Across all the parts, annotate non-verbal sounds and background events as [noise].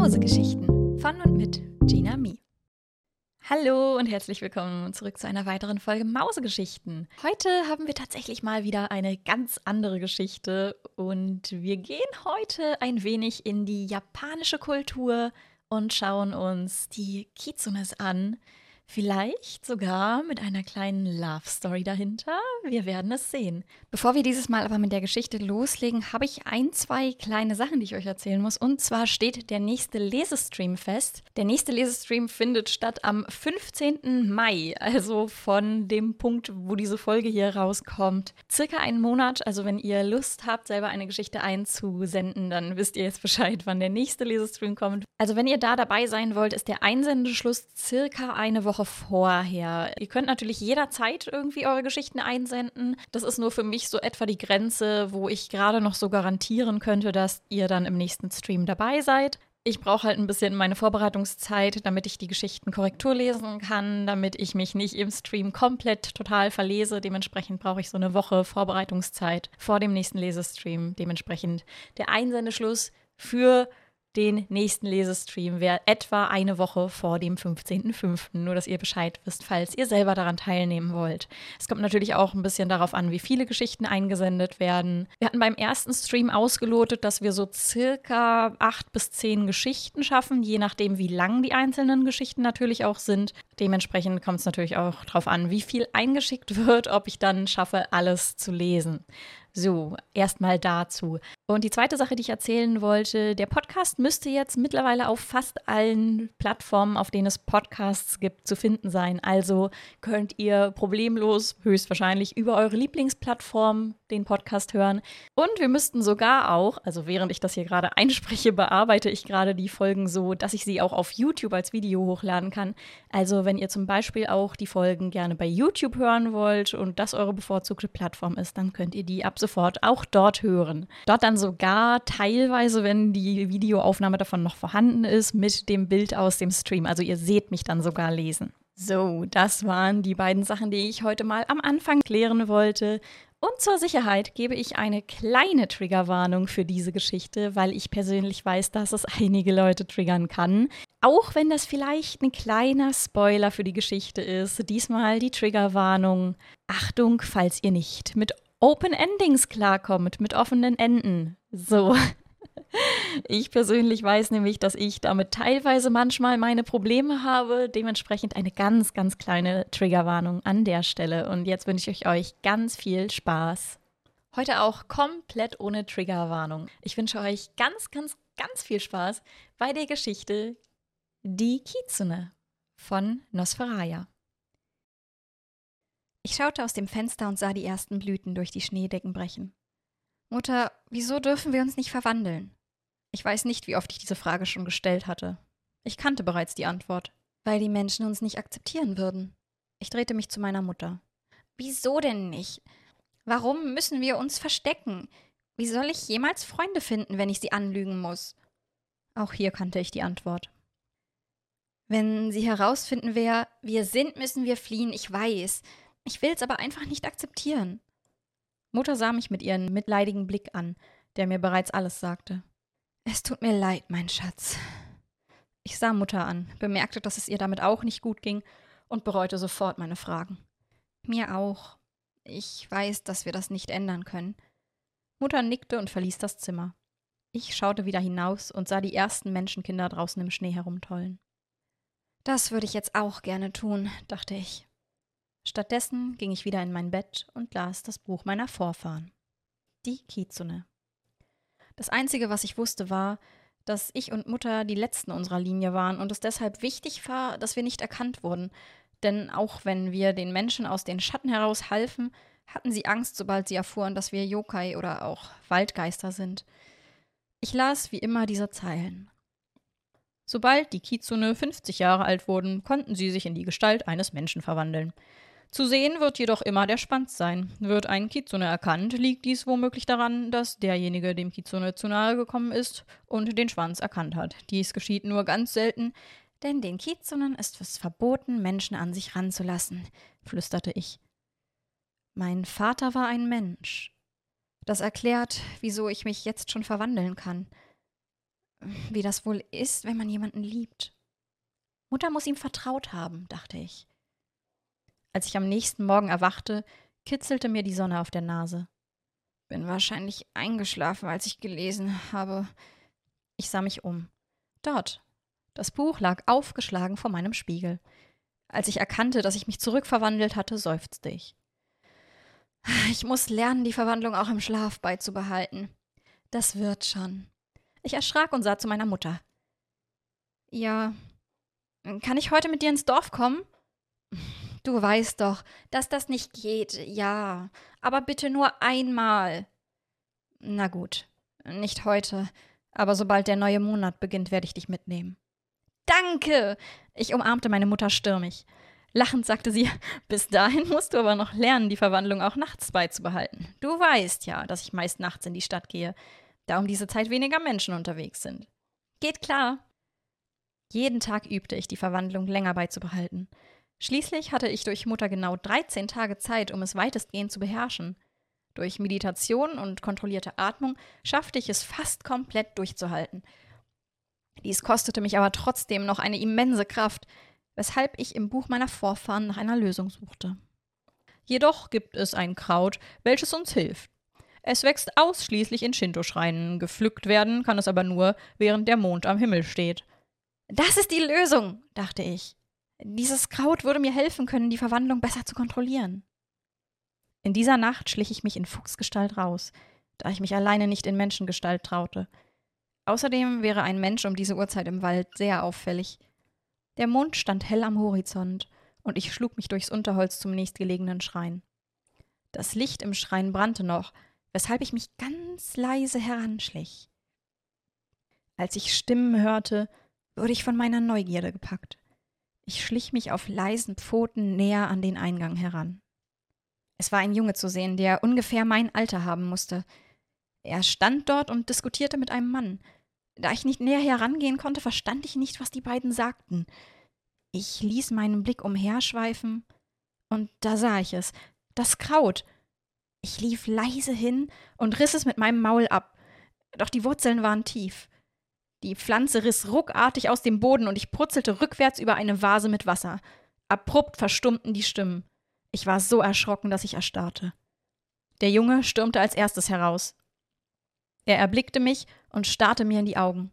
Mausegeschichten von und mit Gina Mi. Hallo und herzlich willkommen zurück zu einer weiteren Folge Mausegeschichten. Heute haben wir tatsächlich mal wieder eine ganz andere Geschichte und wir gehen heute ein wenig in die japanische Kultur und schauen uns die Kitsunes an, Vielleicht sogar mit einer kleinen Love Story dahinter. Wir werden es sehen. Bevor wir dieses Mal aber mit der Geschichte loslegen, habe ich ein, zwei kleine Sachen, die ich euch erzählen muss. Und zwar steht der nächste Lesestream fest. Der nächste Lesestream findet statt am 15. Mai, also von dem Punkt, wo diese Folge hier rauskommt. Circa einen Monat. Also wenn ihr Lust habt, selber eine Geschichte einzusenden, dann wisst ihr jetzt Bescheid, wann der nächste Lesestream kommt. Also wenn ihr da dabei sein wollt, ist der Einsendeschluss circa eine Woche Woche vorher. Ihr könnt natürlich jederzeit irgendwie eure Geschichten einsenden. Das ist nur für mich so etwa die Grenze, wo ich gerade noch so garantieren könnte, dass ihr dann im nächsten Stream dabei seid. Ich brauche halt ein bisschen meine Vorbereitungszeit, damit ich die Geschichten Korrektur lesen kann, damit ich mich nicht im Stream komplett total verlese. Dementsprechend brauche ich so eine Woche Vorbereitungszeit vor dem nächsten Lesestream. Dementsprechend der Einsendeschluss für den nächsten Lesestream wäre etwa eine Woche vor dem 15.05. Nur, dass ihr Bescheid wisst, falls ihr selber daran teilnehmen wollt. Es kommt natürlich auch ein bisschen darauf an, wie viele Geschichten eingesendet werden. Wir hatten beim ersten Stream ausgelotet, dass wir so circa acht bis zehn Geschichten schaffen, je nachdem, wie lang die einzelnen Geschichten natürlich auch sind. Dementsprechend kommt es natürlich auch darauf an, wie viel eingeschickt wird, ob ich dann schaffe, alles zu lesen. So, erstmal dazu. Und die zweite Sache, die ich erzählen wollte, der Podcast müsste jetzt mittlerweile auf fast allen Plattformen, auf denen es Podcasts gibt, zu finden sein. Also könnt ihr problemlos, höchstwahrscheinlich über eure Lieblingsplattform den Podcast hören. Und wir müssten sogar auch, also während ich das hier gerade einspreche, bearbeite ich gerade die Folgen so, dass ich sie auch auf YouTube als Video hochladen kann. Also wenn ihr zum Beispiel auch die Folgen gerne bei YouTube hören wollt und das eure bevorzugte Plattform ist, dann könnt ihr die ab sofort auch dort hören. Dort dann sogar teilweise, wenn die Videoaufnahme davon noch vorhanden ist, mit dem Bild aus dem Stream. Also ihr seht mich dann sogar lesen. So, das waren die beiden Sachen, die ich heute mal am Anfang klären wollte. Und zur Sicherheit gebe ich eine kleine Triggerwarnung für diese Geschichte, weil ich persönlich weiß, dass es einige Leute triggern kann. Auch wenn das vielleicht ein kleiner Spoiler für die Geschichte ist, diesmal die Triggerwarnung. Achtung, falls ihr nicht mit Open Endings klarkommt, mit offenen Enden. So. Ich persönlich weiß nämlich, dass ich damit teilweise manchmal meine Probleme habe. Dementsprechend eine ganz, ganz kleine Triggerwarnung an der Stelle. Und jetzt wünsche ich euch ganz viel Spaß. Heute auch komplett ohne Triggerwarnung. Ich wünsche euch ganz, ganz, ganz viel Spaß bei der Geschichte Die Kizune von Nosferaya. Ich schaute aus dem Fenster und sah die ersten Blüten durch die Schneedecken brechen. Mutter, wieso dürfen wir uns nicht verwandeln? Ich weiß nicht, wie oft ich diese Frage schon gestellt hatte. Ich kannte bereits die Antwort. Weil die Menschen uns nicht akzeptieren würden. Ich drehte mich zu meiner Mutter. Wieso denn nicht? Warum müssen wir uns verstecken? Wie soll ich jemals Freunde finden, wenn ich sie anlügen muss? Auch hier kannte ich die Antwort. Wenn sie herausfinden, wer wir sind, müssen wir fliehen, ich weiß. Ich will's aber einfach nicht akzeptieren. Mutter sah mich mit ihrem mitleidigen Blick an, der mir bereits alles sagte. Es tut mir leid, mein Schatz. Ich sah Mutter an, bemerkte, dass es ihr damit auch nicht gut ging und bereute sofort meine Fragen. Mir auch. Ich weiß, dass wir das nicht ändern können. Mutter nickte und verließ das Zimmer. Ich schaute wieder hinaus und sah die ersten Menschenkinder draußen im Schnee herumtollen. Das würde ich jetzt auch gerne tun, dachte ich. Stattdessen ging ich wieder in mein Bett und las das Buch meiner Vorfahren. Die Kizune. Das Einzige, was ich wusste, war, dass ich und Mutter die Letzten unserer Linie waren und es deshalb wichtig war, dass wir nicht erkannt wurden. Denn auch wenn wir den Menschen aus den Schatten heraus halfen, hatten sie Angst, sobald sie erfuhren, dass wir Yokai oder auch Waldgeister sind. Ich las wie immer diese Zeilen. Sobald die Kizune 50 Jahre alt wurden, konnten sie sich in die Gestalt eines Menschen verwandeln. Zu sehen wird jedoch immer der Schwanz sein. Wird ein Kizune erkannt, liegt dies womöglich daran, dass derjenige dem Kizune zu nahe gekommen ist und den Schwanz erkannt hat. Dies geschieht nur ganz selten, denn den Kizunen ist es verboten, Menschen an sich ranzulassen, flüsterte ich. Mein Vater war ein Mensch. Das erklärt, wieso ich mich jetzt schon verwandeln kann. wie das wohl ist, wenn man jemanden liebt. Mutter muss ihm vertraut haben, dachte ich. Als ich am nächsten Morgen erwachte, kitzelte mir die Sonne auf der Nase. Bin wahrscheinlich eingeschlafen, als ich gelesen habe. Ich sah mich um. Dort. Das Buch lag aufgeschlagen vor meinem Spiegel. Als ich erkannte, dass ich mich zurückverwandelt hatte, seufzte ich. Ich muss lernen, die Verwandlung auch im Schlaf beizubehalten. Das wird schon. Ich erschrak und sah zu meiner Mutter. Ja, kann ich heute mit dir ins Dorf kommen? Du weißt doch, dass das nicht geht, ja, aber bitte nur einmal. Na gut, nicht heute, aber sobald der neue Monat beginnt, werde ich dich mitnehmen. Danke! Ich umarmte meine Mutter stürmig. Lachend sagte sie, [laughs] bis dahin musst du aber noch lernen, die Verwandlung auch nachts beizubehalten. Du weißt ja, dass ich meist nachts in die Stadt gehe, da um diese Zeit weniger Menschen unterwegs sind. Geht klar. Jeden Tag übte ich, die Verwandlung länger beizubehalten. Schließlich hatte ich durch Mutter genau 13 Tage Zeit, um es weitestgehend zu beherrschen. Durch Meditation und kontrollierte Atmung schaffte ich es fast komplett durchzuhalten. Dies kostete mich aber trotzdem noch eine immense Kraft, weshalb ich im Buch meiner Vorfahren nach einer Lösung suchte. Jedoch gibt es ein Kraut, welches uns hilft. Es wächst ausschließlich in Shinto-Schreinen, gepflückt werden kann es aber nur, während der Mond am Himmel steht. Das ist die Lösung, dachte ich. Dieses Kraut würde mir helfen können, die Verwandlung besser zu kontrollieren. In dieser Nacht schlich ich mich in Fuchsgestalt raus, da ich mich alleine nicht in Menschengestalt traute. Außerdem wäre ein Mensch um diese Uhrzeit im Wald sehr auffällig. Der Mond stand hell am Horizont, und ich schlug mich durchs Unterholz zum nächstgelegenen Schrein. Das Licht im Schrein brannte noch, weshalb ich mich ganz leise heranschlich. Als ich Stimmen hörte, wurde ich von meiner Neugierde gepackt. Ich schlich mich auf leisen Pfoten näher an den Eingang heran. Es war ein Junge zu sehen, der ungefähr mein Alter haben musste. Er stand dort und diskutierte mit einem Mann. Da ich nicht näher herangehen konnte, verstand ich nicht, was die beiden sagten. Ich ließ meinen Blick umherschweifen, und da sah ich es, das Kraut. Ich lief leise hin und riss es mit meinem Maul ab, doch die Wurzeln waren tief. Die Pflanze riss ruckartig aus dem Boden und ich purzelte rückwärts über eine Vase mit Wasser. Abrupt verstummten die Stimmen. Ich war so erschrocken, dass ich erstarrte. Der Junge stürmte als erstes heraus. Er erblickte mich und starrte mir in die Augen.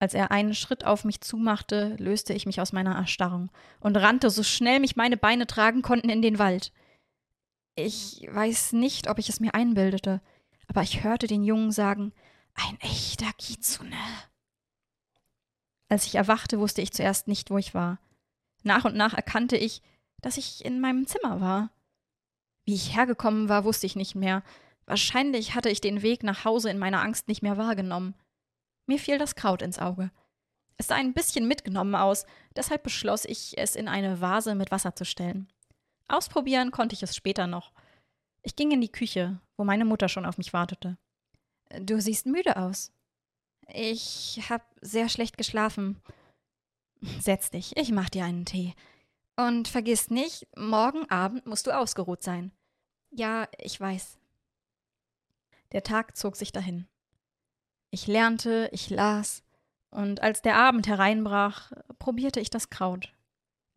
Als er einen Schritt auf mich zumachte, löste ich mich aus meiner Erstarrung und rannte so schnell mich meine Beine tragen konnten in den Wald. Ich weiß nicht, ob ich es mir einbildete, aber ich hörte den Jungen sagen, ein echter Kitsune. Als ich erwachte, wusste ich zuerst nicht, wo ich war. Nach und nach erkannte ich, dass ich in meinem Zimmer war. Wie ich hergekommen war, wusste ich nicht mehr. Wahrscheinlich hatte ich den Weg nach Hause in meiner Angst nicht mehr wahrgenommen. Mir fiel das Kraut ins Auge. Es sah ein bisschen mitgenommen aus, deshalb beschloss ich, es in eine Vase mit Wasser zu stellen. Ausprobieren konnte ich es später noch. Ich ging in die Küche, wo meine Mutter schon auf mich wartete. Du siehst müde aus, ich hab sehr schlecht geschlafen. Setz dich, ich mach dir einen Tee. Und vergiss nicht, morgen Abend musst du ausgeruht sein. Ja, ich weiß. Der Tag zog sich dahin. Ich lernte, ich las, und als der Abend hereinbrach, probierte ich das Kraut.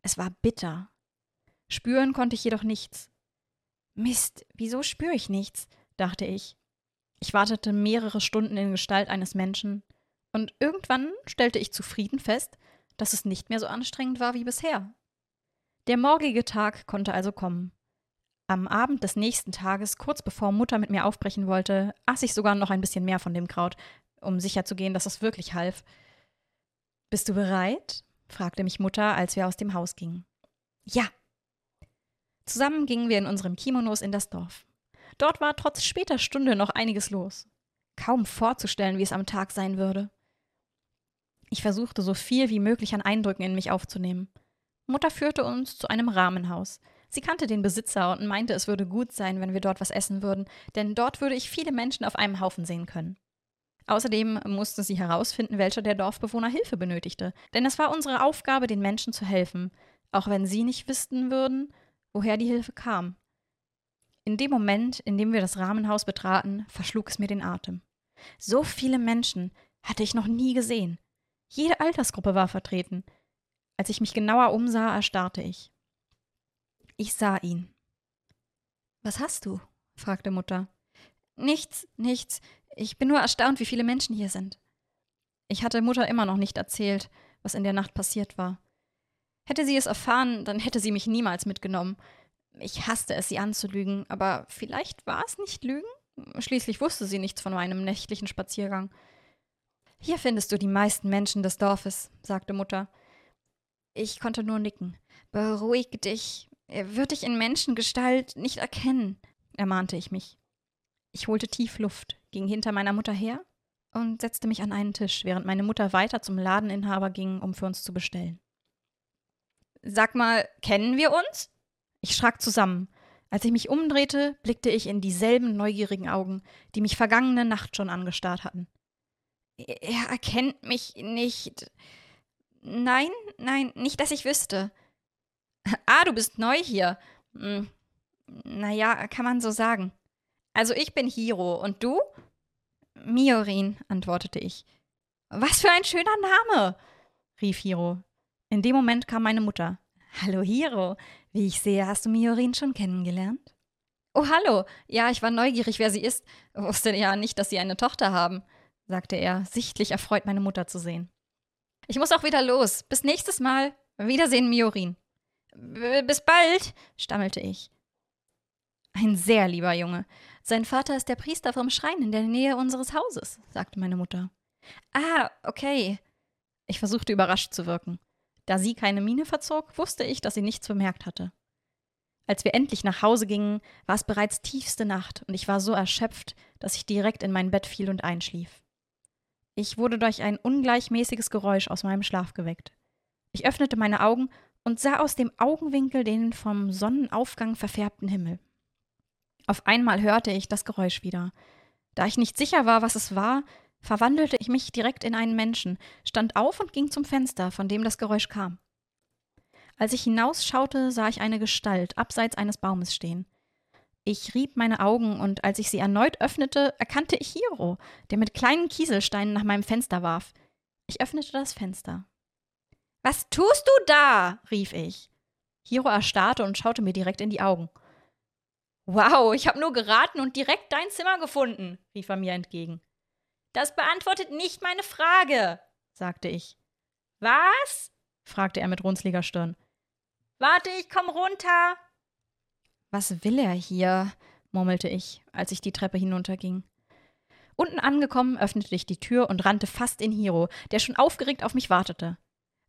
Es war bitter. Spüren konnte ich jedoch nichts. Mist, wieso spüre ich nichts? dachte ich. Ich wartete mehrere Stunden in Gestalt eines Menschen, und irgendwann stellte ich zufrieden fest, dass es nicht mehr so anstrengend war wie bisher. Der morgige Tag konnte also kommen. Am Abend des nächsten Tages, kurz bevor Mutter mit mir aufbrechen wollte, aß ich sogar noch ein bisschen mehr von dem Kraut, um sicherzugehen, dass es wirklich half. Bist du bereit? fragte mich Mutter, als wir aus dem Haus gingen. Ja. Zusammen gingen wir in unseren Kimonos in das Dorf. Dort war trotz später Stunde noch einiges los. Kaum vorzustellen, wie es am Tag sein würde. Ich versuchte so viel wie möglich an Eindrücken in mich aufzunehmen. Mutter führte uns zu einem Rahmenhaus. Sie kannte den Besitzer und meinte, es würde gut sein, wenn wir dort was essen würden, denn dort würde ich viele Menschen auf einem Haufen sehen können. Außerdem musste sie herausfinden, welcher der Dorfbewohner Hilfe benötigte, denn es war unsere Aufgabe, den Menschen zu helfen, auch wenn sie nicht wüssten würden, woher die Hilfe kam. In dem Moment, in dem wir das Rahmenhaus betraten, verschlug es mir den Atem. So viele Menschen, hatte ich noch nie gesehen. Jede Altersgruppe war vertreten. Als ich mich genauer umsah, erstarrte ich. Ich sah ihn. Was hast du? fragte Mutter. Nichts, nichts. Ich bin nur erstaunt, wie viele Menschen hier sind. Ich hatte Mutter immer noch nicht erzählt, was in der Nacht passiert war. Hätte sie es erfahren, dann hätte sie mich niemals mitgenommen. Ich hasste es, sie anzulügen, aber vielleicht war es nicht Lügen? Schließlich wusste sie nichts von meinem nächtlichen Spaziergang. Hier findest du die meisten Menschen des Dorfes, sagte Mutter. Ich konnte nur nicken. Beruhig dich. Er wird dich in Menschengestalt nicht erkennen, ermahnte ich mich. Ich holte tief Luft, ging hinter meiner Mutter her und setzte mich an einen Tisch, während meine Mutter weiter zum Ladeninhaber ging, um für uns zu bestellen. Sag mal, kennen wir uns? Ich schrak zusammen. Als ich mich umdrehte, blickte ich in dieselben neugierigen Augen, die mich vergangene Nacht schon angestarrt hatten. Er erkennt mich nicht. Nein, nein, nicht, dass ich wüsste. Ah, du bist neu hier. Hm. Naja, kann man so sagen. Also ich bin Hiro und du? Miorin, antwortete ich. Was für ein schöner Name, rief Hiro. In dem Moment kam meine Mutter. Hallo Hiro, wie ich sehe, hast du Miorin schon kennengelernt? Oh, hallo. Ja, ich war neugierig, wer sie ist. Wusste ja nicht, dass sie eine Tochter haben, sagte er, sichtlich erfreut, meine Mutter zu sehen. Ich muss auch wieder los. Bis nächstes Mal. Wiedersehen, Miorin. Bis bald, stammelte ich. Ein sehr lieber Junge. Sein Vater ist der Priester vom Schrein in der Nähe unseres Hauses, sagte meine Mutter. Ah, okay. Ich versuchte überrascht zu wirken. Da sie keine Miene verzog, wusste ich, dass sie nichts bemerkt hatte. Als wir endlich nach Hause gingen, war es bereits tiefste Nacht und ich war so erschöpft, dass ich direkt in mein Bett fiel und einschlief. Ich wurde durch ein ungleichmäßiges Geräusch aus meinem Schlaf geweckt. Ich öffnete meine Augen und sah aus dem Augenwinkel den vom Sonnenaufgang verfärbten Himmel. Auf einmal hörte ich das Geräusch wieder. Da ich nicht sicher war, was es war, verwandelte ich mich direkt in einen Menschen, stand auf und ging zum Fenster, von dem das Geräusch kam. Als ich hinausschaute, sah ich eine Gestalt abseits eines Baumes stehen. Ich rieb meine Augen und als ich sie erneut öffnete, erkannte ich Hiro, der mit kleinen Kieselsteinen nach meinem Fenster warf. Ich öffnete das Fenster. Was tust du da? rief ich. Hiro erstarrte und schaute mir direkt in die Augen. Wow, ich habe nur geraten und direkt dein Zimmer gefunden, rief er mir entgegen. Das beantwortet nicht meine Frage, sagte ich. Was? fragte er mit runzliger Stirn. Warte, ich komm runter. Was will er hier? murmelte ich, als ich die Treppe hinunterging. Unten angekommen, öffnete ich die Tür und rannte fast in Hiro, der schon aufgeregt auf mich wartete.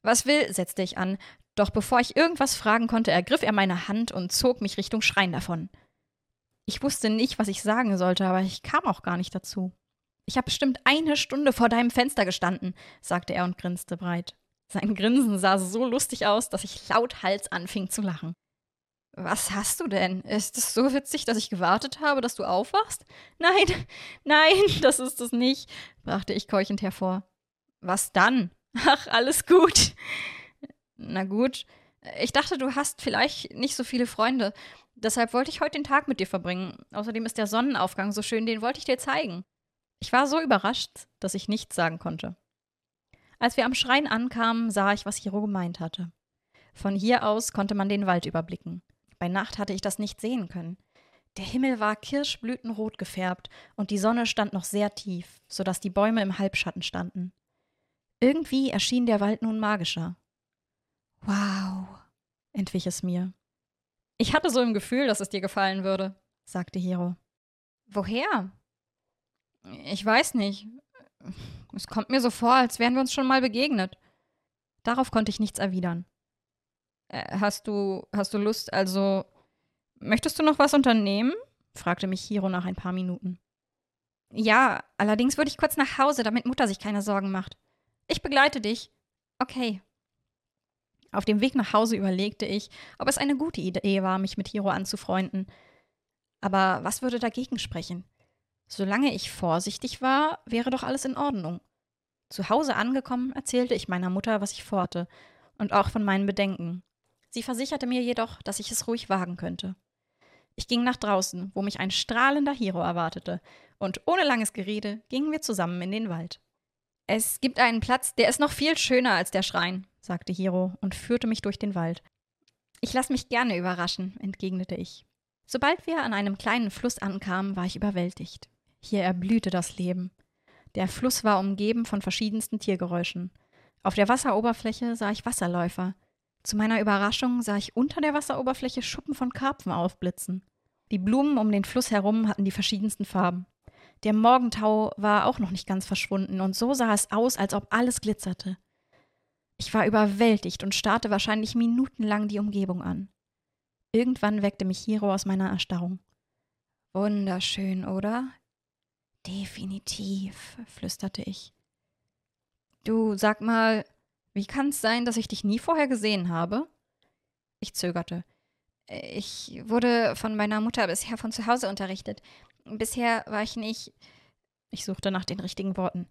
Was will? setzte ich an, doch bevor ich irgendwas fragen konnte, ergriff er meine Hand und zog mich Richtung Schrein davon. Ich wusste nicht, was ich sagen sollte, aber ich kam auch gar nicht dazu. Ich habe bestimmt eine Stunde vor deinem Fenster gestanden, sagte er und grinste breit. Sein Grinsen sah so lustig aus, dass ich lauthals anfing zu lachen. Was hast du denn? Ist es so witzig, dass ich gewartet habe, dass du aufwachst? Nein, [laughs] nein, das ist es nicht, brachte ich keuchend hervor. Was dann? Ach, alles gut. Na gut. Ich dachte, du hast vielleicht nicht so viele Freunde. Deshalb wollte ich heute den Tag mit dir verbringen. Außerdem ist der Sonnenaufgang so schön, den wollte ich dir zeigen. Ich war so überrascht, dass ich nichts sagen konnte. Als wir am Schrein ankamen, sah ich, was Hiro gemeint hatte. Von hier aus konnte man den Wald überblicken. Bei Nacht hatte ich das nicht sehen können. Der Himmel war kirschblütenrot gefärbt und die Sonne stand noch sehr tief, so dass die Bäume im Halbschatten standen. Irgendwie erschien der Wald nun magischer. Wow, entwich es mir. Ich hatte so im Gefühl, dass es dir gefallen würde, sagte Hiro. Woher? Ich weiß nicht. Es kommt mir so vor, als wären wir uns schon mal begegnet. Darauf konnte ich nichts erwidern. Äh, hast du, hast du Lust, also. Möchtest du noch was unternehmen? fragte mich Hiro nach ein paar Minuten. Ja, allerdings würde ich kurz nach Hause, damit Mutter sich keine Sorgen macht. Ich begleite dich. Okay. Auf dem Weg nach Hause überlegte ich, ob es eine gute Idee war, mich mit Hiro anzufreunden. Aber was würde dagegen sprechen? Solange ich vorsichtig war, wäre doch alles in Ordnung. Zu Hause angekommen, erzählte ich meiner Mutter, was ich vorhatte, und auch von meinen Bedenken. Sie versicherte mir jedoch, dass ich es ruhig wagen könnte. Ich ging nach draußen, wo mich ein strahlender Hiro erwartete, und ohne langes Gerede gingen wir zusammen in den Wald. Es gibt einen Platz, der ist noch viel schöner als der Schrein, sagte Hiro und führte mich durch den Wald. Ich lasse mich gerne überraschen, entgegnete ich. Sobald wir an einem kleinen Fluss ankamen, war ich überwältigt. Hier erblühte das Leben. Der Fluss war umgeben von verschiedensten Tiergeräuschen. Auf der Wasseroberfläche sah ich Wasserläufer. Zu meiner Überraschung sah ich unter der Wasseroberfläche Schuppen von Karpfen aufblitzen. Die Blumen um den Fluss herum hatten die verschiedensten Farben. Der Morgentau war auch noch nicht ganz verschwunden, und so sah es aus, als ob alles glitzerte. Ich war überwältigt und starrte wahrscheinlich minutenlang die Umgebung an. Irgendwann weckte mich Hiro aus meiner Erstarrung. Wunderschön, oder? Definitiv, flüsterte ich. Du, sag mal, wie kann es sein, dass ich dich nie vorher gesehen habe? Ich zögerte. Ich wurde von meiner Mutter bisher von zu Hause unterrichtet. Bisher war ich nicht. Ich suchte nach den richtigen Worten.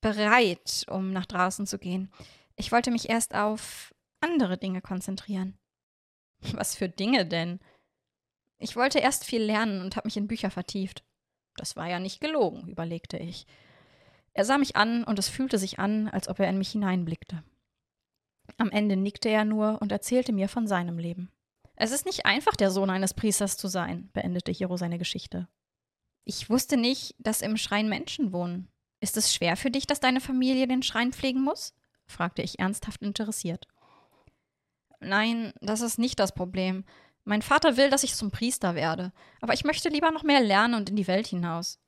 Bereit, um nach draußen zu gehen. Ich wollte mich erst auf andere Dinge konzentrieren. [laughs] Was für Dinge denn? Ich wollte erst viel lernen und habe mich in Bücher vertieft. Das war ja nicht gelogen, überlegte ich. Er sah mich an und es fühlte sich an, als ob er in mich hineinblickte. Am Ende nickte er nur und erzählte mir von seinem Leben. Es ist nicht einfach, der Sohn eines Priesters zu sein, beendete Hiro seine Geschichte. Ich wusste nicht, dass im Schrein Menschen wohnen. Ist es schwer für dich, dass deine Familie den Schrein pflegen muss? fragte ich ernsthaft interessiert. Nein, das ist nicht das Problem. Mein Vater will, dass ich zum Priester werde, aber ich möchte lieber noch mehr lernen und in die Welt hinaus.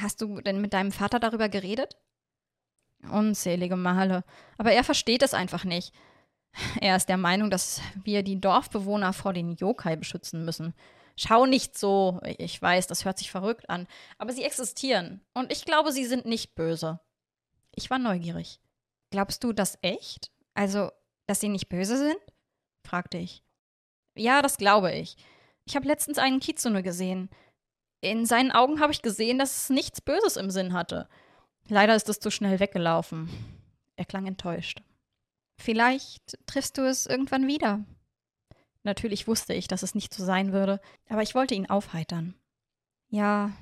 Hast du denn mit deinem Vater darüber geredet? Unzählige Male, aber er versteht es einfach nicht. Er ist der Meinung, dass wir die Dorfbewohner vor den Yokai beschützen müssen. Schau nicht so, ich weiß, das hört sich verrückt an, aber sie existieren und ich glaube, sie sind nicht böse. Ich war neugierig. Glaubst du das echt? Also, dass sie nicht böse sind? fragte ich. Ja, das glaube ich. Ich habe letztens einen Kitsune gesehen. In seinen Augen habe ich gesehen, dass es nichts Böses im Sinn hatte. Leider ist es zu schnell weggelaufen. Er klang enttäuscht. Vielleicht triffst du es irgendwann wieder. Natürlich wusste ich, dass es nicht so sein würde, aber ich wollte ihn aufheitern. Ja,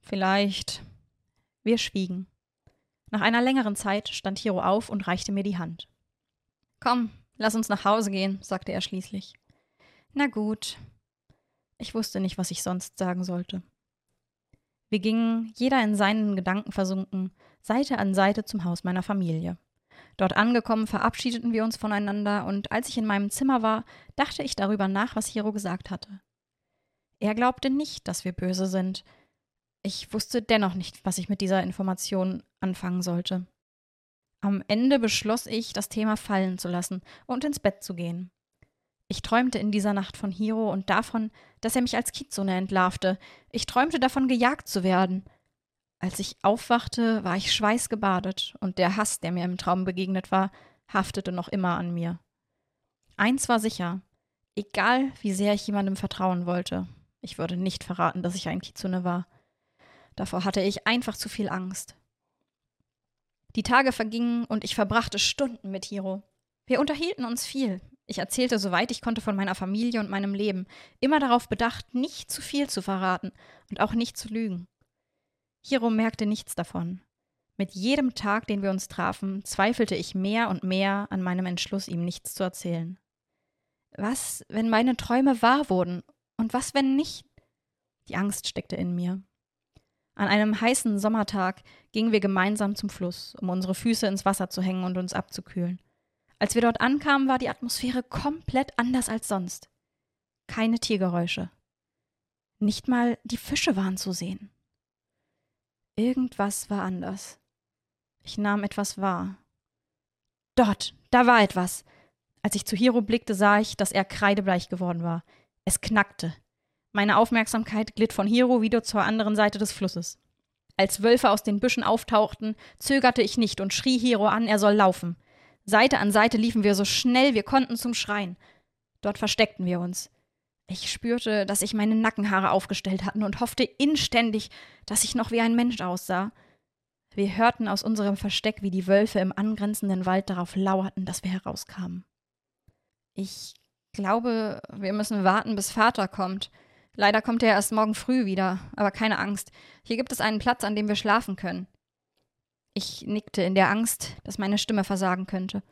vielleicht. Wir schwiegen. Nach einer längeren Zeit stand Hiro auf und reichte mir die Hand. Komm, lass uns nach Hause gehen, sagte er schließlich. Na gut. Ich wusste nicht, was ich sonst sagen sollte. Wir gingen, jeder in seinen Gedanken versunken, Seite an Seite zum Haus meiner Familie. Dort angekommen verabschiedeten wir uns voneinander, und als ich in meinem Zimmer war, dachte ich darüber nach, was Hiro gesagt hatte. Er glaubte nicht, dass wir böse sind. Ich wusste dennoch nicht, was ich mit dieser Information anfangen sollte. Am Ende beschloss ich, das Thema fallen zu lassen und ins Bett zu gehen. Ich träumte in dieser Nacht von Hiro und davon, dass er mich als Kitsune entlarvte. Ich träumte davon, gejagt zu werden. Als ich aufwachte, war ich schweißgebadet und der Hass, der mir im Traum begegnet war, haftete noch immer an mir. Eins war sicher, egal wie sehr ich jemandem vertrauen wollte, ich würde nicht verraten, dass ich ein Kitsune war. Davor hatte ich einfach zu viel Angst. Die Tage vergingen und ich verbrachte Stunden mit Hiro. Wir unterhielten uns viel. Ich erzählte, soweit ich konnte, von meiner Familie und meinem Leben, immer darauf bedacht, nicht zu viel zu verraten und auch nicht zu lügen. Hiro merkte nichts davon. Mit jedem Tag, den wir uns trafen, zweifelte ich mehr und mehr an meinem Entschluss, ihm nichts zu erzählen. Was, wenn meine Träume wahr wurden? Und was, wenn nicht? Die Angst steckte in mir. An einem heißen Sommertag gingen wir gemeinsam zum Fluss, um unsere Füße ins Wasser zu hängen und uns abzukühlen. Als wir dort ankamen, war die Atmosphäre komplett anders als sonst. Keine Tiergeräusche. Nicht mal die Fische waren zu sehen. Irgendwas war anders. Ich nahm etwas wahr. Dort, da war etwas. Als ich zu Hiro blickte, sah ich, dass er kreidebleich geworden war. Es knackte. Meine Aufmerksamkeit glitt von Hiro wieder zur anderen Seite des Flusses. Als Wölfe aus den Büschen auftauchten, zögerte ich nicht und schrie Hiro an, er soll laufen. Seite an Seite liefen wir so schnell wir konnten zum Schrein. Dort versteckten wir uns. Ich spürte, dass sich meine Nackenhaare aufgestellt hatten und hoffte inständig, dass ich noch wie ein Mensch aussah. Wir hörten aus unserem Versteck, wie die Wölfe im angrenzenden Wald darauf lauerten, dass wir herauskamen. Ich glaube, wir müssen warten, bis Vater kommt. Leider kommt er erst morgen früh wieder, aber keine Angst. Hier gibt es einen Platz, an dem wir schlafen können. Ich nickte in der Angst, dass meine Stimme versagen könnte.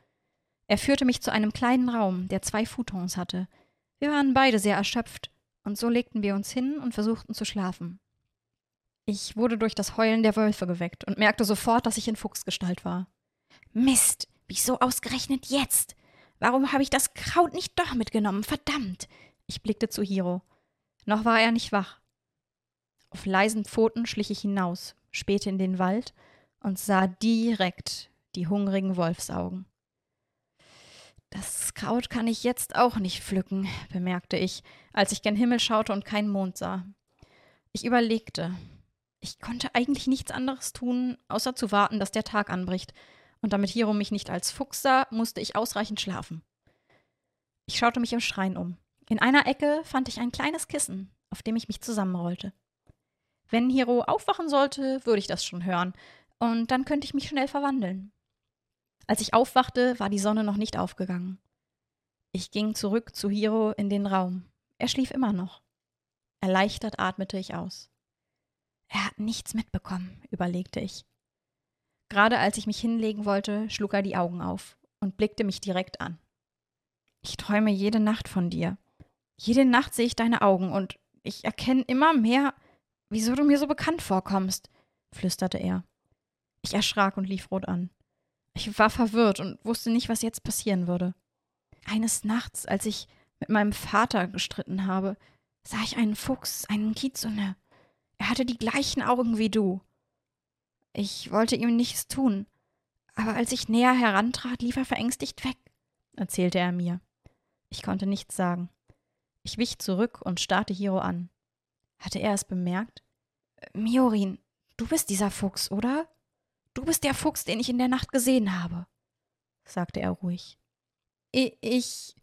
Er führte mich zu einem kleinen Raum, der zwei Futons hatte. Wir waren beide sehr erschöpft, und so legten wir uns hin und versuchten zu schlafen. Ich wurde durch das Heulen der Wölfe geweckt und merkte sofort, dass ich in Fuchsgestalt war. Mist, wieso ausgerechnet jetzt? Warum habe ich das Kraut nicht doch mitgenommen? Verdammt! Ich blickte zu Hiro. Noch war er nicht wach. Auf leisen Pfoten schlich ich hinaus, spähte in den Wald und sah direkt die hungrigen Wolfsaugen. Das Kraut kann ich jetzt auch nicht pflücken, bemerkte ich, als ich gen Himmel schaute und keinen Mond sah. Ich überlegte, ich konnte eigentlich nichts anderes tun, außer zu warten, dass der Tag anbricht. Und damit Hiro mich nicht als Fuchs sah, musste ich ausreichend schlafen. Ich schaute mich im Schrein um. In einer Ecke fand ich ein kleines Kissen, auf dem ich mich zusammenrollte. Wenn Hiro aufwachen sollte, würde ich das schon hören, und dann könnte ich mich schnell verwandeln. Als ich aufwachte, war die Sonne noch nicht aufgegangen. Ich ging zurück zu Hiro in den Raum. Er schlief immer noch. Erleichtert atmete ich aus. Er hat nichts mitbekommen, überlegte ich. Gerade als ich mich hinlegen wollte, schlug er die Augen auf und blickte mich direkt an. Ich träume jede Nacht von dir. Jede Nacht sehe ich deine Augen und ich erkenne immer mehr, wieso du mir so bekannt vorkommst, flüsterte er. Ich erschrak und lief rot an. Ich war verwirrt und wusste nicht, was jetzt passieren würde. Eines Nachts, als ich mit meinem Vater gestritten habe, sah ich einen Fuchs, einen Kizune. Er hatte die gleichen Augen wie du. Ich wollte ihm nichts tun, aber als ich näher herantrat, lief er verängstigt weg, erzählte er mir. Ich konnte nichts sagen. Ich wich zurück und starrte Hiro an. Hatte er es bemerkt? Miorin, du bist dieser Fuchs, oder? Du bist der Fuchs, den ich in der Nacht gesehen habe, sagte er ruhig. Ich.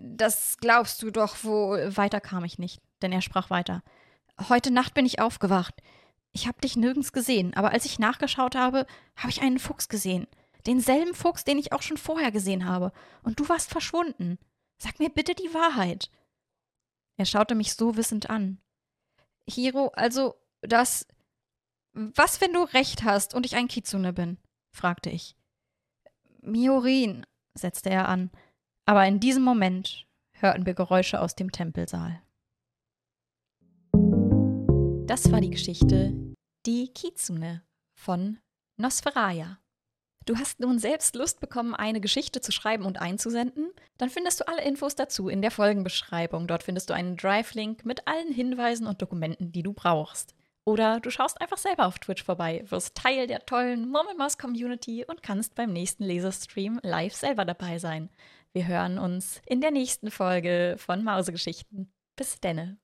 Das glaubst du doch wohl. Weiter kam ich nicht, denn er sprach weiter. Heute Nacht bin ich aufgewacht. Ich habe dich nirgends gesehen, aber als ich nachgeschaut habe, habe ich einen Fuchs gesehen. Denselben Fuchs, den ich auch schon vorher gesehen habe. Und du warst verschwunden. Sag mir bitte die Wahrheit. Er schaute mich so wissend an. Hiro, also, das. Was, wenn du recht hast und ich ein Kitsune bin? fragte ich. Miorin, setzte er an. Aber in diesem Moment hörten wir Geräusche aus dem Tempelsaal. Das war die Geschichte Die Kitsune von Nosferaya. Du hast nun selbst Lust bekommen, eine Geschichte zu schreiben und einzusenden? Dann findest du alle Infos dazu in der Folgenbeschreibung. Dort findest du einen Drive-Link mit allen Hinweisen und Dokumenten, die du brauchst. Oder du schaust einfach selber auf Twitch vorbei, wirst Teil der tollen Murmelmaus-Community und kannst beim nächsten Laserstream live selber dabei sein. Wir hören uns in der nächsten Folge von Mausegeschichten. Bis denne.